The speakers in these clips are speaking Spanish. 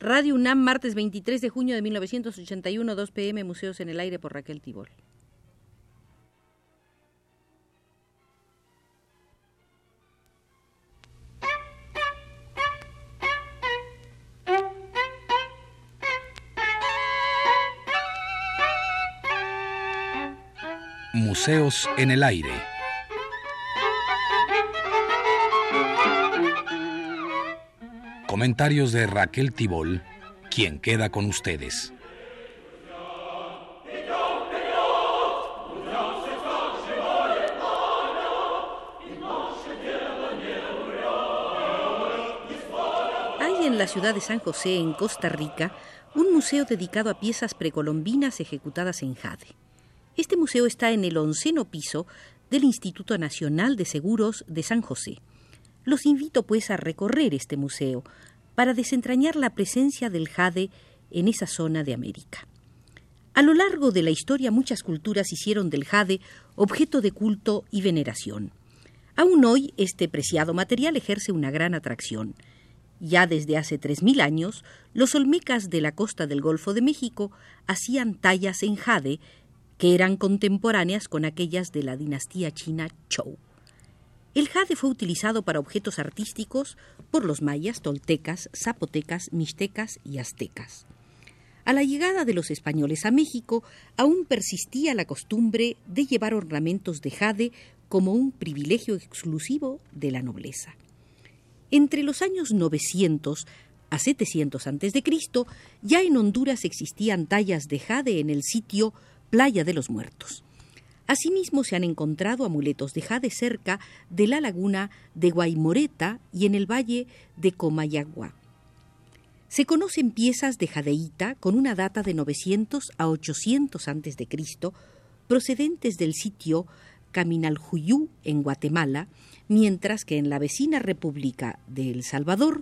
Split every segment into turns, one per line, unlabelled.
Radio UNAM, martes 23 de junio de 1981, 2 pm, Museos en el Aire por Raquel Tibol.
Museos en el Aire. Comentarios de Raquel Tibol, quien queda con ustedes.
Hay en la ciudad de San José, en Costa Rica, un museo dedicado a piezas precolombinas ejecutadas en jade. Este museo está en el onceno piso del Instituto Nacional de Seguros de San José. Los invito pues a recorrer este museo para desentrañar la presencia del jade en esa zona de América. A lo largo de la historia muchas culturas hicieron del jade objeto de culto y veneración. Aún hoy este preciado material ejerce una gran atracción. Ya desde hace tres mil años, los olmecas de la costa del Golfo de México hacían tallas en jade que eran contemporáneas con aquellas de la dinastía china Zhou. El jade fue utilizado para objetos artísticos por los mayas, toltecas, zapotecas, mixtecas y aztecas. A la llegada de los españoles a México, aún persistía la costumbre de llevar ornamentos de jade como un privilegio exclusivo de la nobleza. Entre los años 900 a 700 a.C., ya en Honduras existían tallas de jade en el sitio Playa de los Muertos. Asimismo, se han encontrado amuletos de jade cerca de la laguna de Guaymoreta y en el valle de Comayagua. Se conocen piezas de jadeíta con una data de 900 a 800 a.C., procedentes del sitio Caminaljuyú en Guatemala, mientras que en la vecina República de El Salvador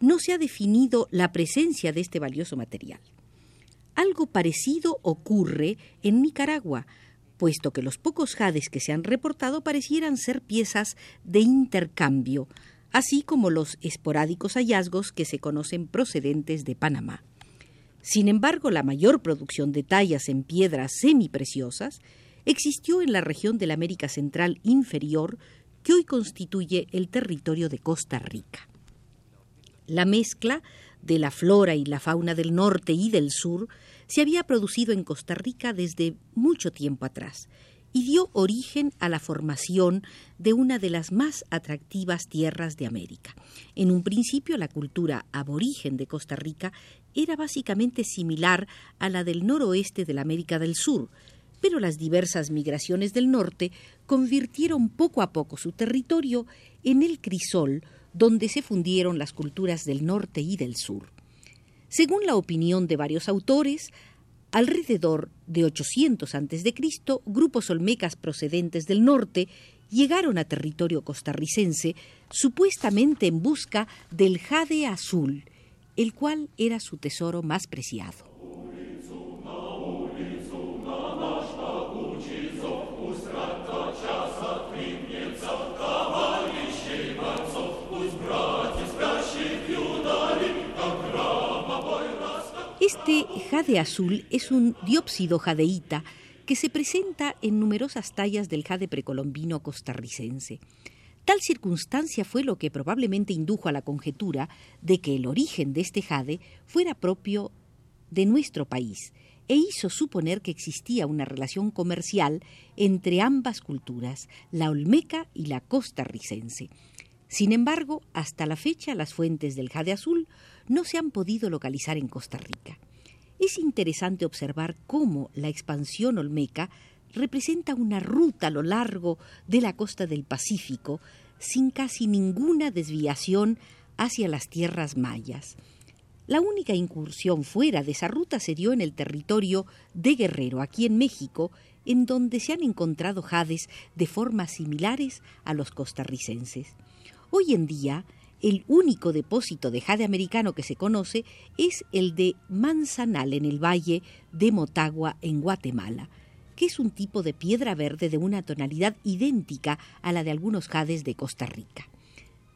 no se ha definido la presencia de este valioso material. Algo parecido ocurre en Nicaragua, puesto que los pocos jades que se han reportado parecieran ser piezas de intercambio, así como los esporádicos hallazgos que se conocen procedentes de Panamá. Sin embargo, la mayor producción de tallas en piedras semipreciosas existió en la región de la América Central inferior que hoy constituye el territorio de Costa Rica. La mezcla de la flora y la fauna del norte y del sur se había producido en Costa Rica desde mucho tiempo atrás y dio origen a la formación de una de las más atractivas tierras de América. En un principio la cultura aborigen de Costa Rica era básicamente similar a la del noroeste de la América del Sur, pero las diversas migraciones del norte convirtieron poco a poco su territorio en el crisol donde se fundieron las culturas del norte y del sur. Según la opinión de varios autores, alrededor de 800 a.C., grupos olmecas procedentes del norte llegaron a territorio costarricense supuestamente en busca del jade azul, el cual era su tesoro más preciado. Este jade azul es un diópsido jadeíta que se presenta en numerosas tallas del jade precolombino costarricense. Tal circunstancia fue lo que probablemente indujo a la conjetura de que el origen de este jade fuera propio de nuestro país e hizo suponer que existía una relación comercial entre ambas culturas, la olmeca y la costarricense. Sin embargo, hasta la fecha las fuentes del jade azul no se han podido localizar en Costa Rica. Es interesante observar cómo la expansión olmeca representa una ruta a lo largo de la costa del Pacífico sin casi ninguna desviación hacia las tierras mayas. La única incursión fuera de esa ruta se dio en el territorio de Guerrero, aquí en México, en donde se han encontrado jades de formas similares a los costarricenses. Hoy en día, el único depósito de jade americano que se conoce es el de Manzanal en el valle de Motagua en Guatemala, que es un tipo de piedra verde de una tonalidad idéntica a la de algunos jades de Costa Rica.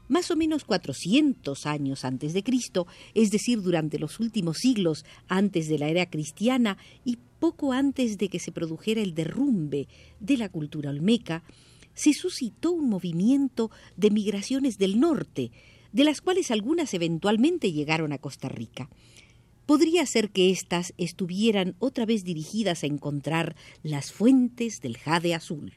Más o menos 400 años antes de Cristo, es decir, durante los últimos siglos antes de la era cristiana y poco antes de que se produjera el derrumbe de la cultura olmeca, se suscitó un movimiento de migraciones del norte, de las cuales algunas eventualmente llegaron a Costa Rica. Podría ser que éstas estuvieran otra vez dirigidas a encontrar las fuentes del jade azul.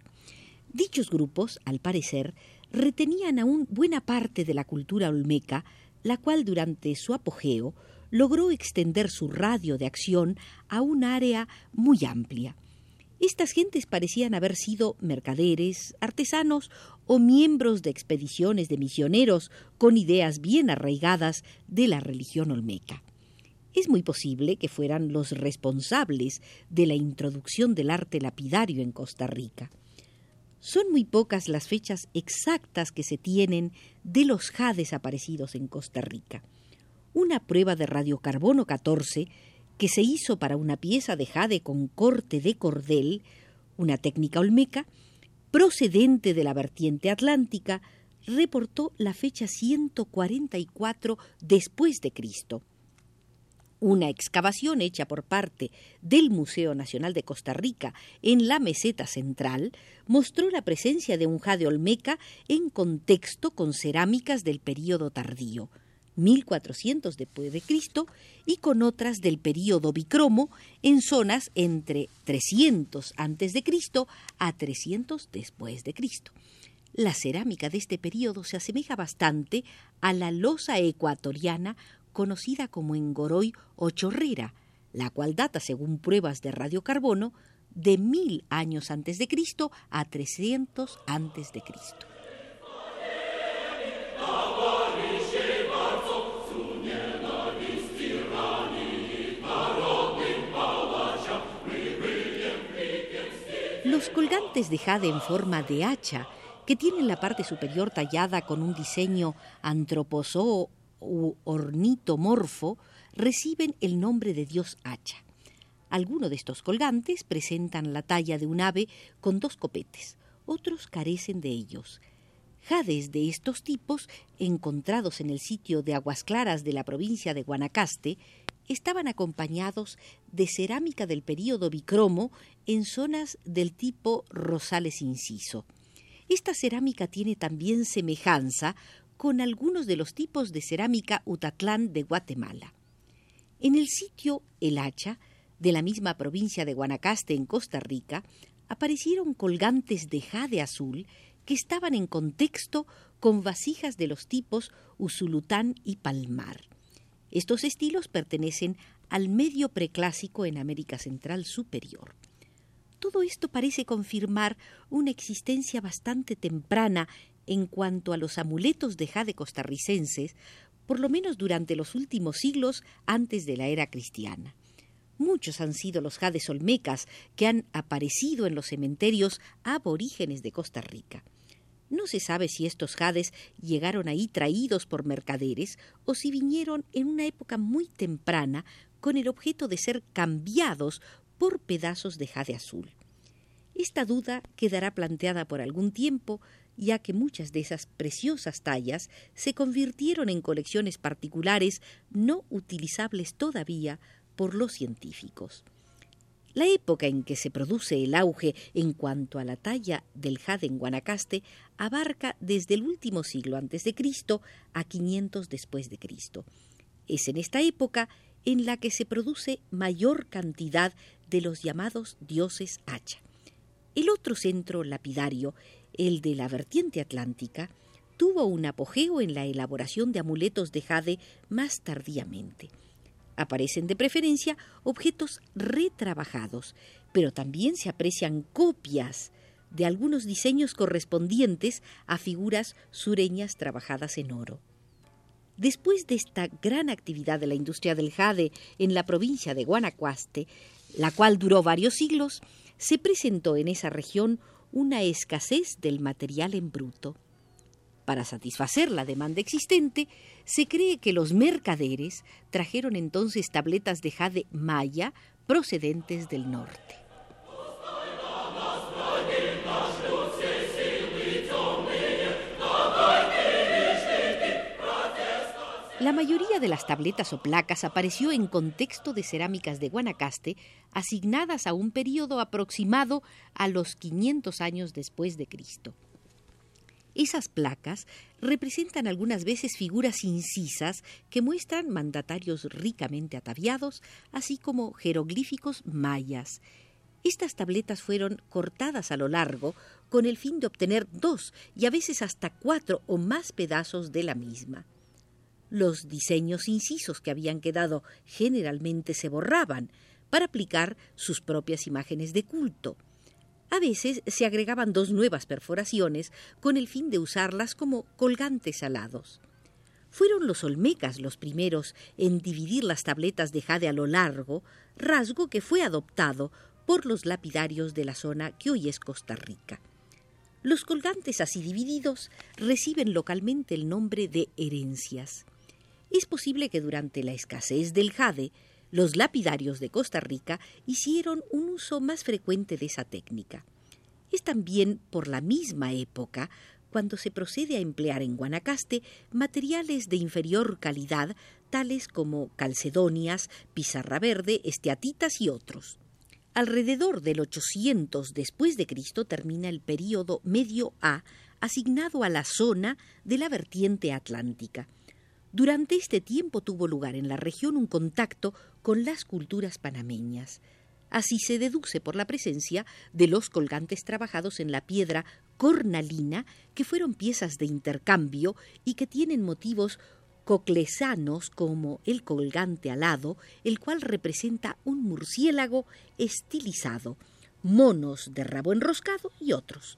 Dichos grupos, al parecer, retenían aún buena parte de la cultura olmeca, la cual durante su apogeo logró extender su radio de acción a un área muy amplia. Estas gentes parecían haber sido mercaderes, artesanos o miembros de expediciones de misioneros con ideas bien arraigadas de la religión olmeca. Es muy posible que fueran los responsables de la introducción del arte lapidario en Costa Rica. Son muy pocas las fechas exactas que se tienen de los jades aparecidos en Costa Rica. Una prueba de radiocarbono 14 que se hizo para una pieza de jade con corte de cordel, una técnica olmeca, procedente de la vertiente atlántica, reportó la fecha 144 después de Cristo. Una excavación hecha por parte del Museo Nacional de Costa Rica en la meseta central mostró la presencia de un jade olmeca en contexto con cerámicas del período tardío, 1400 después de Cristo, y con otras del período bicromo en zonas entre 300 antes de Cristo a 300 después de Cristo. La cerámica de este período se asemeja bastante a la losa ecuatoriana conocida como engoroy o chorrera, la cual data, según pruebas de radiocarbono, de mil años antes de Cristo a 300 antes de Cristo. Los colgantes de jade en forma de hacha, que tienen la parte superior tallada con un diseño antroposoo u ornitomorfo reciben el nombre de dios hacha. Algunos de estos colgantes presentan la talla de un ave con dos copetes, otros carecen de ellos. Jades de estos tipos, encontrados en el sitio de Aguas Claras de la provincia de Guanacaste, estaban acompañados de cerámica del período bicromo en zonas del tipo rosales inciso. Esta cerámica tiene también semejanza con algunos de los tipos de cerámica Utatlán de Guatemala. En el sitio El Hacha, de la misma provincia de Guanacaste en Costa Rica, aparecieron colgantes de jade azul que estaban en contexto con vasijas de los tipos Usulután y Palmar. Estos estilos pertenecen al medio preclásico en América Central Superior. Todo esto parece confirmar una existencia bastante temprana en cuanto a los amuletos de jade costarricenses, por lo menos durante los últimos siglos antes de la era cristiana. Muchos han sido los jades olmecas que han aparecido en los cementerios aborígenes de Costa Rica. No se sabe si estos jades llegaron ahí traídos por mercaderes o si vinieron en una época muy temprana con el objeto de ser cambiados por pedazos de jade azul. Esta duda quedará planteada por algún tiempo ya que muchas de esas preciosas tallas se convirtieron en colecciones particulares no utilizables todavía por los científicos. La época en que se produce el auge en cuanto a la talla del jade en Guanacaste abarca desde el último siglo antes de Cristo a 500 después de Cristo. Es en esta época en la que se produce mayor cantidad de los llamados dioses hacha. El otro centro lapidario el de la vertiente atlántica, tuvo un apogeo en la elaboración de amuletos de jade más tardíamente. Aparecen de preferencia objetos retrabajados, pero también se aprecian copias de algunos diseños correspondientes a figuras sureñas trabajadas en oro. Después de esta gran actividad de la industria del jade en la provincia de Guanacaste, la cual duró varios siglos, se presentó en esa región una escasez del material en bruto. Para satisfacer la demanda existente, se cree que los mercaderes trajeron entonces tabletas de jade maya procedentes del norte. Mayoría de las tabletas o placas apareció en contexto de cerámicas de Guanacaste asignadas a un periodo aproximado a los 500 años después de Cristo. Esas placas representan algunas veces figuras incisas que muestran mandatarios ricamente ataviados, así como jeroglíficos mayas. Estas tabletas fueron cortadas a lo largo con el fin de obtener dos y a veces hasta cuatro o más pedazos de la misma. Los diseños incisos que habían quedado generalmente se borraban para aplicar sus propias imágenes de culto. A veces se agregaban dos nuevas perforaciones con el fin de usarlas como colgantes alados. Fueron los olmecas los primeros en dividir las tabletas de jade a lo largo, rasgo que fue adoptado por los lapidarios de la zona que hoy es Costa Rica. Los colgantes así divididos reciben localmente el nombre de herencias. Es posible que durante la escasez del jade los lapidarios de Costa Rica hicieron un uso más frecuente de esa técnica. Es también por la misma época cuando se procede a emplear en Guanacaste materiales de inferior calidad, tales como calcedonias, pizarra verde, esteatitas y otros. Alrededor del 800 después de Cristo termina el período medio A asignado a la zona de la vertiente atlántica. Durante este tiempo tuvo lugar en la región un contacto con las culturas panameñas. Así se deduce por la presencia de los colgantes trabajados en la piedra cornalina, que fueron piezas de intercambio y que tienen motivos coclesanos como el colgante alado, el cual representa un murciélago estilizado, monos de rabo enroscado y otros.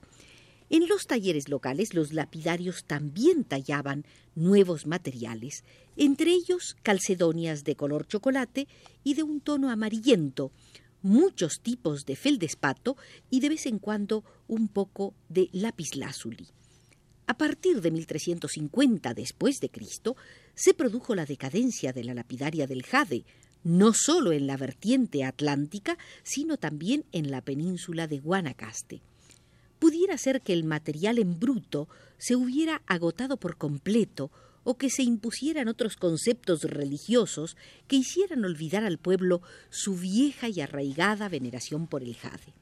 En los talleres locales los lapidarios también tallaban nuevos materiales, entre ellos calcedonias de color chocolate y de un tono amarillento, muchos tipos de feldespato y de vez en cuando un poco de lapislázuli. A partir de 1350 después de Cristo se produjo la decadencia de la lapidaria del jade, no solo en la vertiente atlántica, sino también en la península de Guanacaste pudiera ser que el material en bruto se hubiera agotado por completo o que se impusieran otros conceptos religiosos que hicieran olvidar al pueblo su vieja y arraigada veneración por el jade.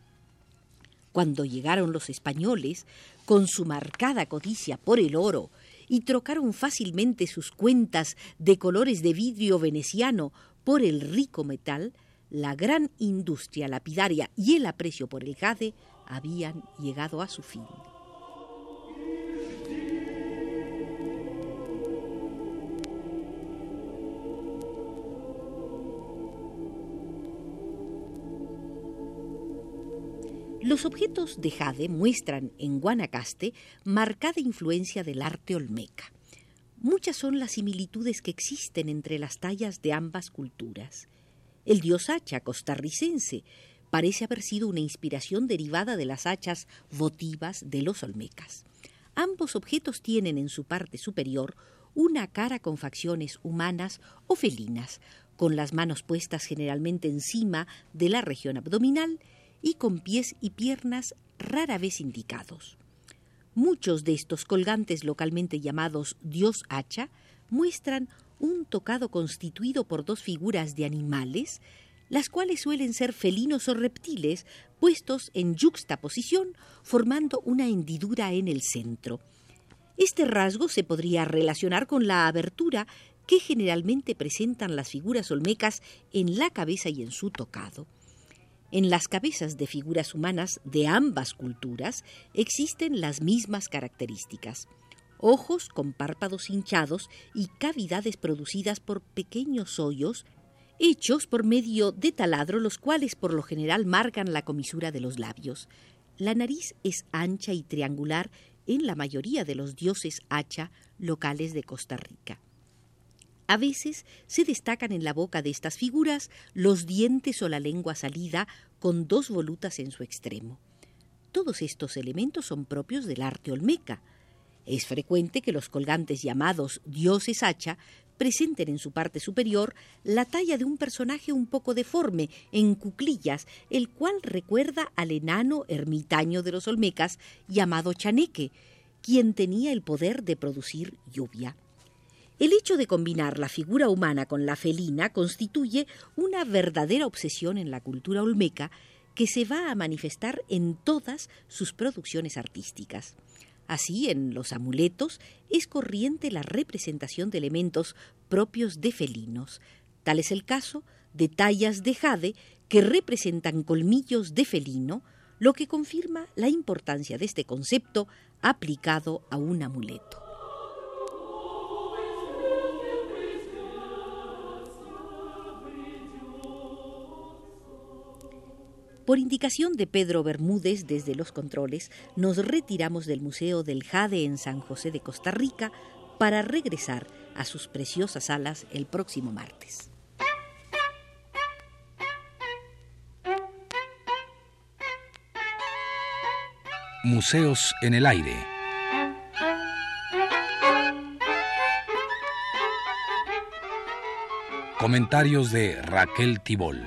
Cuando llegaron los españoles, con su marcada codicia por el oro, y trocaron fácilmente sus cuentas de colores de vidrio veneciano por el rico metal, la gran industria lapidaria y el aprecio por el jade habían llegado a su fin. Los objetos de jade muestran en Guanacaste marcada influencia del arte olmeca. Muchas son las similitudes que existen entre las tallas de ambas culturas. El dios hacha costarricense parece haber sido una inspiración derivada de las hachas votivas de los olmecas. Ambos objetos tienen en su parte superior una cara con facciones humanas o felinas, con las manos puestas generalmente encima de la región abdominal y con pies y piernas rara vez indicados. Muchos de estos colgantes localmente llamados dios hacha muestran un tocado constituido por dos figuras de animales las cuales suelen ser felinos o reptiles puestos en yuxtaposición formando una hendidura en el centro. Este rasgo se podría relacionar con la abertura que generalmente presentan las figuras olmecas en la cabeza y en su tocado. En las cabezas de figuras humanas de ambas culturas existen las mismas características. Ojos con párpados hinchados y cavidades producidas por pequeños hoyos hechos por medio de taladro, los cuales por lo general marcan la comisura de los labios. La nariz es ancha y triangular en la mayoría de los dioses hacha locales de Costa Rica. A veces se destacan en la boca de estas figuras los dientes o la lengua salida con dos volutas en su extremo. Todos estos elementos son propios del arte olmeca. Es frecuente que los colgantes llamados dioses hacha presenten en su parte superior la talla de un personaje un poco deforme, en cuclillas, el cual recuerda al enano ermitaño de los Olmecas llamado Chaneque, quien tenía el poder de producir lluvia. El hecho de combinar la figura humana con la felina constituye una verdadera obsesión en la cultura olmeca que se va a manifestar en todas sus producciones artísticas. Así, en los amuletos es corriente la representación de elementos propios de felinos. Tal es el caso de tallas de jade que representan colmillos de felino, lo que confirma la importancia de este concepto aplicado a un amuleto. Por indicación de Pedro Bermúdez desde los controles, nos retiramos del Museo del Jade en San José de Costa Rica para regresar a sus preciosas salas el próximo martes.
Museos en el aire. Comentarios de Raquel Tibol.